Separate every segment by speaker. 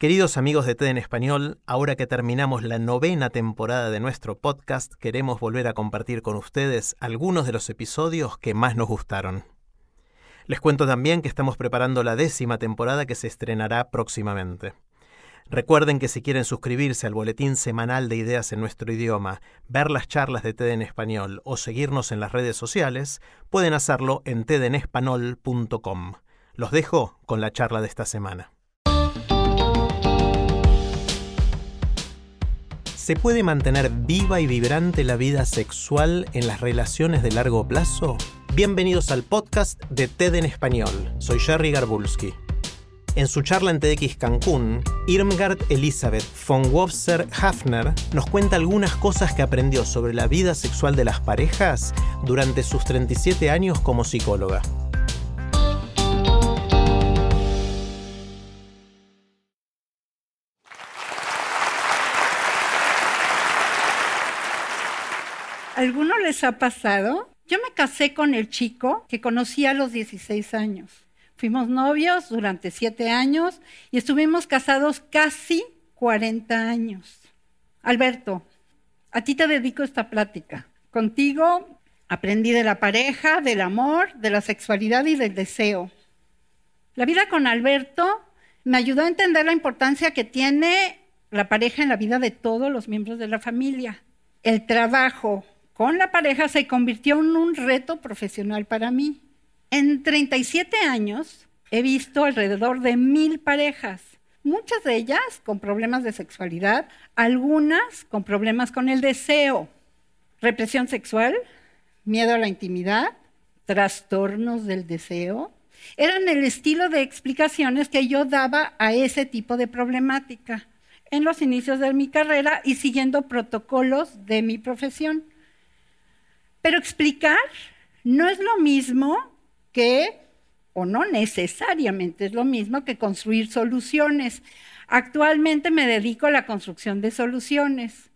Speaker 1: Queridos amigos de TED en Español, ahora que terminamos la novena temporada de nuestro podcast, queremos volver a compartir con ustedes algunos de los episodios que más nos gustaron. Les cuento también que estamos preparando la décima temporada que se estrenará próximamente. Recuerden que si quieren suscribirse al boletín semanal de ideas en nuestro idioma, ver las charlas de TED en español o seguirnos en las redes sociales, pueden hacerlo en tedenespanol.com. Los dejo con la charla de esta semana. ¿Se puede mantener viva y vibrante la vida sexual en las relaciones de largo plazo? Bienvenidos al podcast de TED en español. Soy Jerry Garbulski. En su charla en TEDx Cancún, Irmgard Elizabeth von Wofser Hafner nos cuenta algunas cosas que aprendió sobre la vida sexual de las parejas durante sus 37 años como psicóloga.
Speaker 2: ¿Alguno les ha pasado? Yo me casé con el chico que conocí a los 16 años. Fuimos novios durante siete años y estuvimos casados casi 40 años. Alberto, a ti te dedico esta plática. Contigo aprendí de la pareja, del amor, de la sexualidad y del deseo. La vida con Alberto me ayudó a entender la importancia que tiene la pareja en la vida de todos los miembros de la familia. El trabajo con la pareja se convirtió en un reto profesional para mí. En 37 años he visto alrededor de mil parejas, muchas de ellas con problemas de sexualidad, algunas con problemas con el deseo, represión sexual, miedo a la intimidad, trastornos del deseo. Eran el estilo de explicaciones que yo daba a ese tipo de problemática en los inicios de mi carrera y siguiendo protocolos de mi profesión. Pero explicar no es lo mismo que, o no necesariamente es lo mismo que construir soluciones. Actualmente me dedico a la construcción de soluciones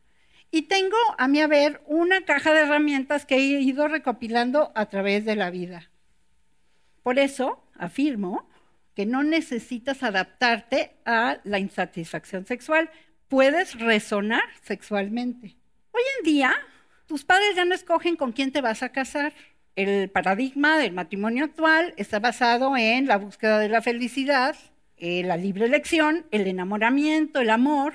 Speaker 2: y tengo a mi haber una caja de herramientas que he ido recopilando a través de la vida. Por eso afirmo que no necesitas adaptarte a la insatisfacción sexual, puedes resonar sexualmente. Hoy en día, tus padres ya no escogen con quién te vas a casar el paradigma del matrimonio actual está basado en la búsqueda de la felicidad, eh, la libre elección, el enamoramiento, el amor.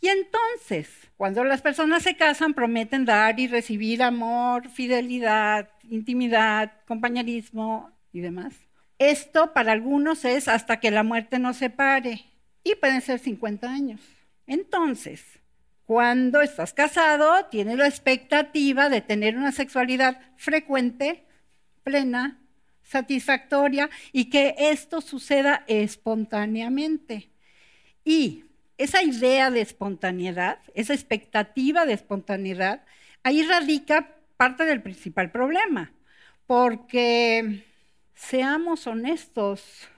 Speaker 2: Y entonces, cuando las personas se casan, prometen dar y recibir amor, fidelidad, intimidad, compañerismo y demás. Esto para algunos es hasta que la muerte nos separe y pueden ser 50 años. Entonces, cuando estás casado, tienes la expectativa de tener una sexualidad frecuente, plena, satisfactoria y que esto suceda espontáneamente. Y esa idea de espontaneidad, esa expectativa de espontaneidad, ahí radica parte del principal problema, porque seamos honestos,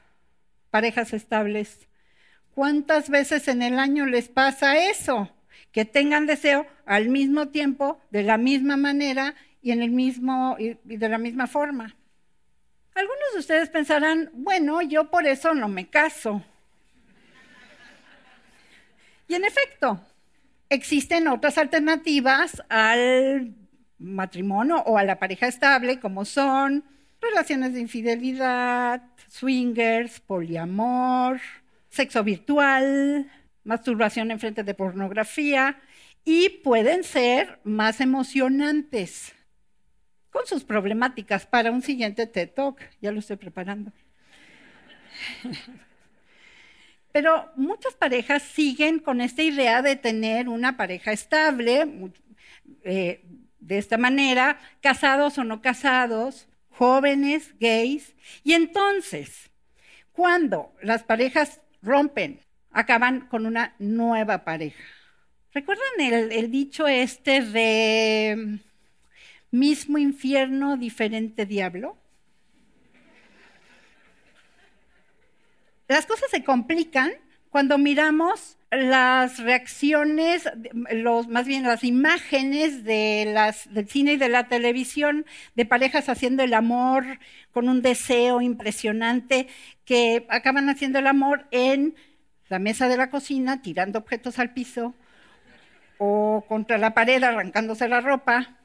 Speaker 2: parejas estables, ¿cuántas veces en el año les pasa eso? Que tengan deseo al mismo tiempo, de la misma manera y, en el mismo, y de la misma forma. Algunos de ustedes pensarán, bueno, yo por eso no me caso. Y en efecto, existen otras alternativas al matrimonio o a la pareja estable, como son relaciones de infidelidad, swingers, poliamor, sexo virtual, masturbación en frente de pornografía y pueden ser más emocionantes con sus problemáticas para un siguiente TED Talk. Ya lo estoy preparando. Pero muchas parejas siguen con esta idea de tener una pareja estable, eh, de esta manera, casados o no casados, jóvenes, gays. Y entonces, Cuando las parejas rompen, acaban con una nueva pareja. ¿Recuerdan el, dicho este de mismo infierno, diferente diablo? Las cosas se complican cuando miramos las reacciones, los, más bien las imágenes de las, del cine y de la televisión de parejas haciendo el amor con un deseo impresionante que acaban haciendo el amor en la mesa de la cocina, tirando objetos al piso o contra la pared arrancándose la ropa.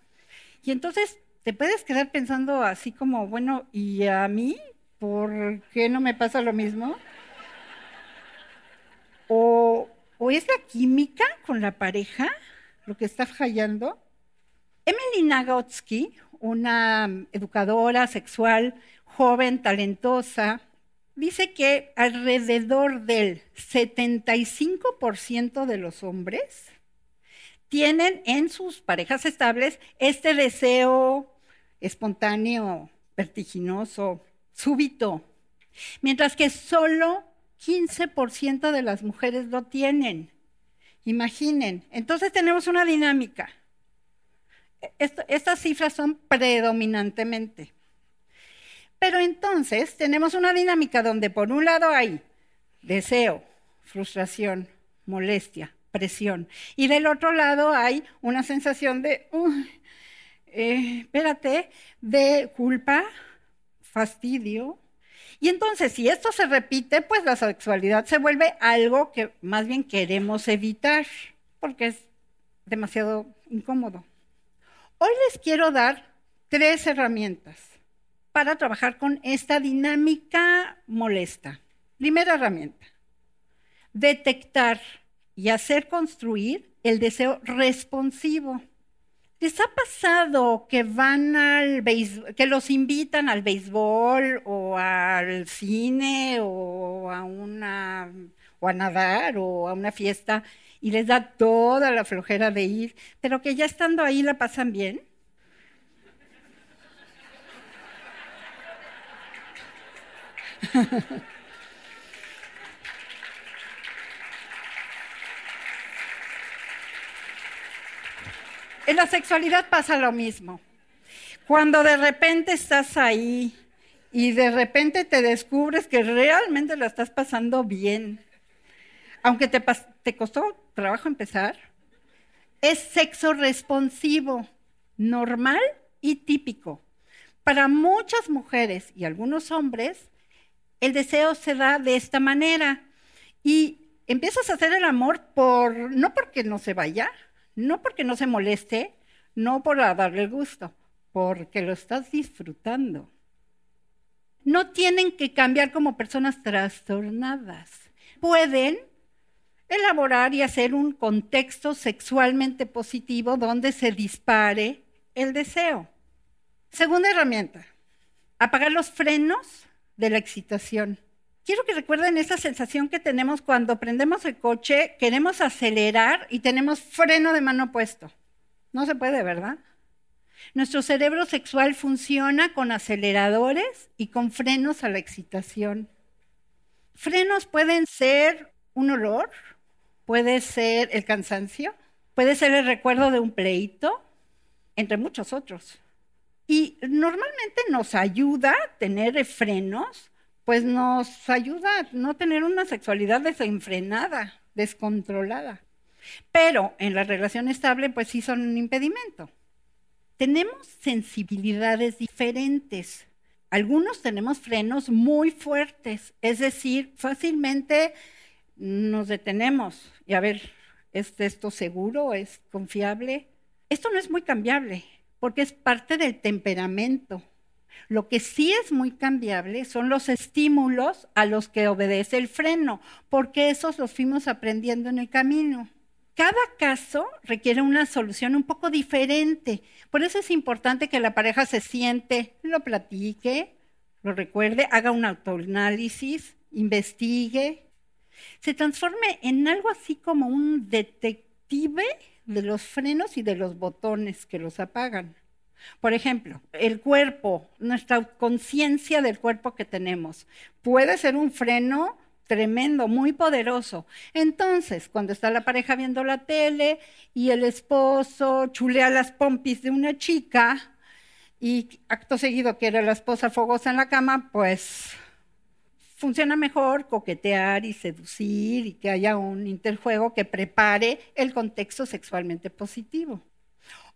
Speaker 2: Y entonces te puedes quedar pensando así como, bueno, ¿y a mí? ¿Por qué no me pasa lo mismo? O, es la química con la pareja lo que está fallando. Emily Nagotsky, una educadora sexual joven, talentosa, dice que alrededor del 75% de los hombres tienen en sus parejas estables este deseo espontáneo, vertiginoso, súbito, mientras que solo 15% de las mujeres lo tienen. Imaginen. Entonces tenemos una dinámica. estas cifras son predominantemente. Pero entonces tenemos una dinámica donde por un lado hay deseo, frustración, molestia, presión. Y del otro lado hay una sensación de, eh, espérate, de culpa, fastidio, y entonces, si esto se repite, pues la sexualidad se vuelve algo que más bien queremos evitar, porque es demasiado incómodo. Hoy les quiero dar tres herramientas para trabajar con esta dinámica molesta. Primera herramienta, detectar y hacer construir el deseo responsivo. ¿Les ha pasado que van al que los invitan al béisbol o al cine o a una o a nadar o a una fiesta y les da toda la flojera de ir, pero que ya estando ahí la pasan bien? En la sexualidad pasa lo mismo. Cuando de repente estás ahí y de repente te descubres que realmente la estás pasando bien, aunque te, te costó trabajo empezar, es sexo responsivo, normal y típico. Para muchas mujeres y algunos hombres, el deseo se da de esta manera y empiezas a hacer el amor por no porque no se vaya, no porque no se moleste, no por darle el gusto, porque lo estás disfrutando. No tienen que cambiar como personas trastornadas. Pueden elaborar y hacer un contexto sexualmente positivo donde se dispare el deseo. Segunda herramienta, apagar los frenos de la excitación. Quiero que recuerden esa sensación que tenemos cuando prendemos el coche, queremos acelerar y tenemos freno de mano puesto. No se puede, ¿verdad? Nuestro cerebro sexual funciona con aceleradores y con frenos a la excitación. Frenos pueden ser un olor, puede ser el cansancio, puede ser el recuerdo de un pleito, entre muchos otros. Y normalmente nos ayuda tener frenos pues nos ayuda a no tener una sexualidad desenfrenada, descontrolada. Pero en la relación estable, pues sí son un impedimento. Tenemos sensibilidades diferentes. Algunos tenemos frenos muy fuertes, es decir, fácilmente nos detenemos y a ver, ¿es esto seguro? ¿Es confiable? Esto no es muy cambiable porque es parte del temperamento lo que sí es muy cambiable son los estímulos a los que obedece el freno, porque esos los fuimos aprendiendo en el camino. Cada caso requiere una solución un poco diferente. Por eso es importante que la pareja se siente, lo platique, lo recuerde, haga un autoanálisis, investigue, se transforme en algo así como un detective de los frenos y de los botones que los apagan. Por ejemplo, el cuerpo, nuestra conciencia del cuerpo que tenemos, puede ser un freno tremendo, muy poderoso. Entonces, cuando está la pareja viendo la tele y el esposo chulea las pompis de una chica y acto seguido quiere la esposa fogosa en la cama, pues funciona mejor coquetear y seducir y que haya un interjuego que prepare el contexto sexualmente positivo.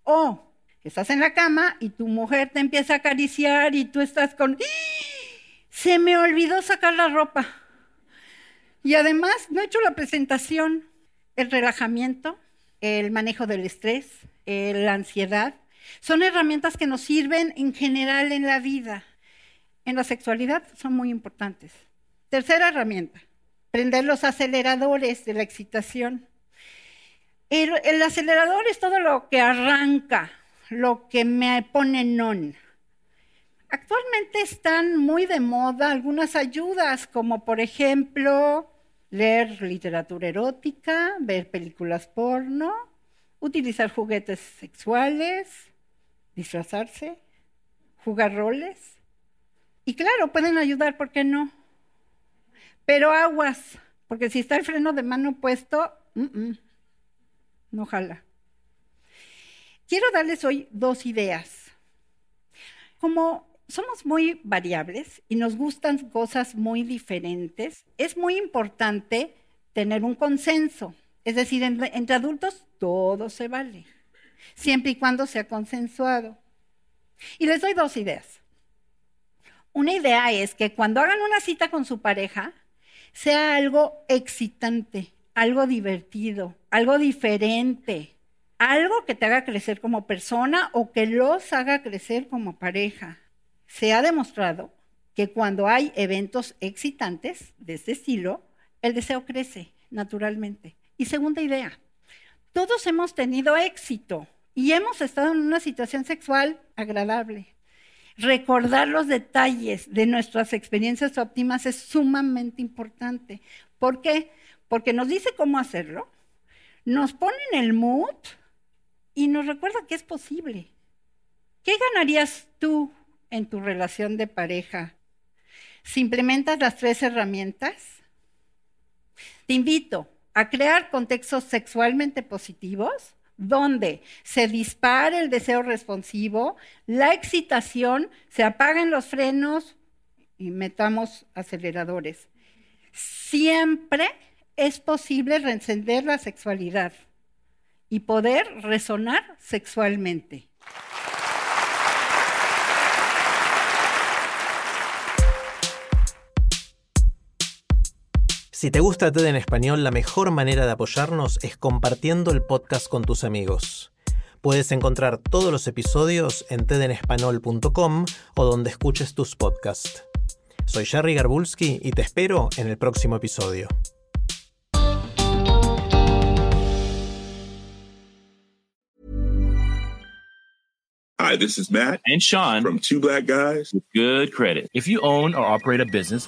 Speaker 2: O estás en la cama y tu mujer te empieza a acariciar y tú estás con... Se me olvidó sacar la ropa. Y además no he hecho la presentación, el relajamiento, el manejo del estrés, la ansiedad. Son herramientas que nos sirven en general en la vida. En la sexualidad son muy importantes. Tercera herramienta, prender los aceleradores de la excitación. El, el, acelerador es todo lo que arranca, lo que me pone non. Actualmente están muy de moda algunas ayudas, como por ejemplo leer literatura erótica, ver películas porno, utilizar juguetes sexuales, disfrazarse, jugar roles. Y claro, pueden ayudar, ¿por qué no? Pero aguas, porque si está el freno de mano puesto, no jala. Quiero darles hoy dos ideas. Como somos muy variables y nos gustan cosas muy diferentes, es muy importante tener un consenso. Es decir, entre, adultos todo se vale, siempre y cuando sea consensuado. Y les doy dos ideas. Una idea es que cuando hagan una cita con su pareja, sea algo excitante, algo divertido, algo diferente, algo que te haga crecer como persona o que los haga crecer como pareja. Se ha demostrado que cuando hay eventos excitantes de este estilo, el deseo crece naturalmente. Y segunda idea, todos hemos tenido éxito y hemos estado en una situación sexual agradable recordar los detalles de nuestras experiencias óptimas es sumamente importante. ¿Por qué? Porque nos dice cómo hacerlo, nos pone en el mood y nos recuerda que es posible. ¿Qué ganarías tú en tu relación de pareja si implementas las tres herramientas? Te invito a crear contextos sexualmente positivos donde se dispara el deseo responsivo, la excitación, se apaguen los frenos y metamos aceleradores. Siempre es posible reencender la sexualidad y poder resonar sexualmente.
Speaker 1: Si te gusta TED en español, la mejor manera de apoyarnos es compartiendo el podcast con tus amigos. Puedes encontrar todos los episodios en tedenespanol.com o donde escuches tus podcasts. Soy Jerry Garbulski y te espero en el próximo episodio.
Speaker 3: Hi, this is Matt
Speaker 4: and Sean
Speaker 3: from Two Black Guys
Speaker 4: with Good Credit. If you own or operate a business,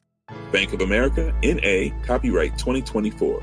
Speaker 3: Bank of America, NA, copyright 2024.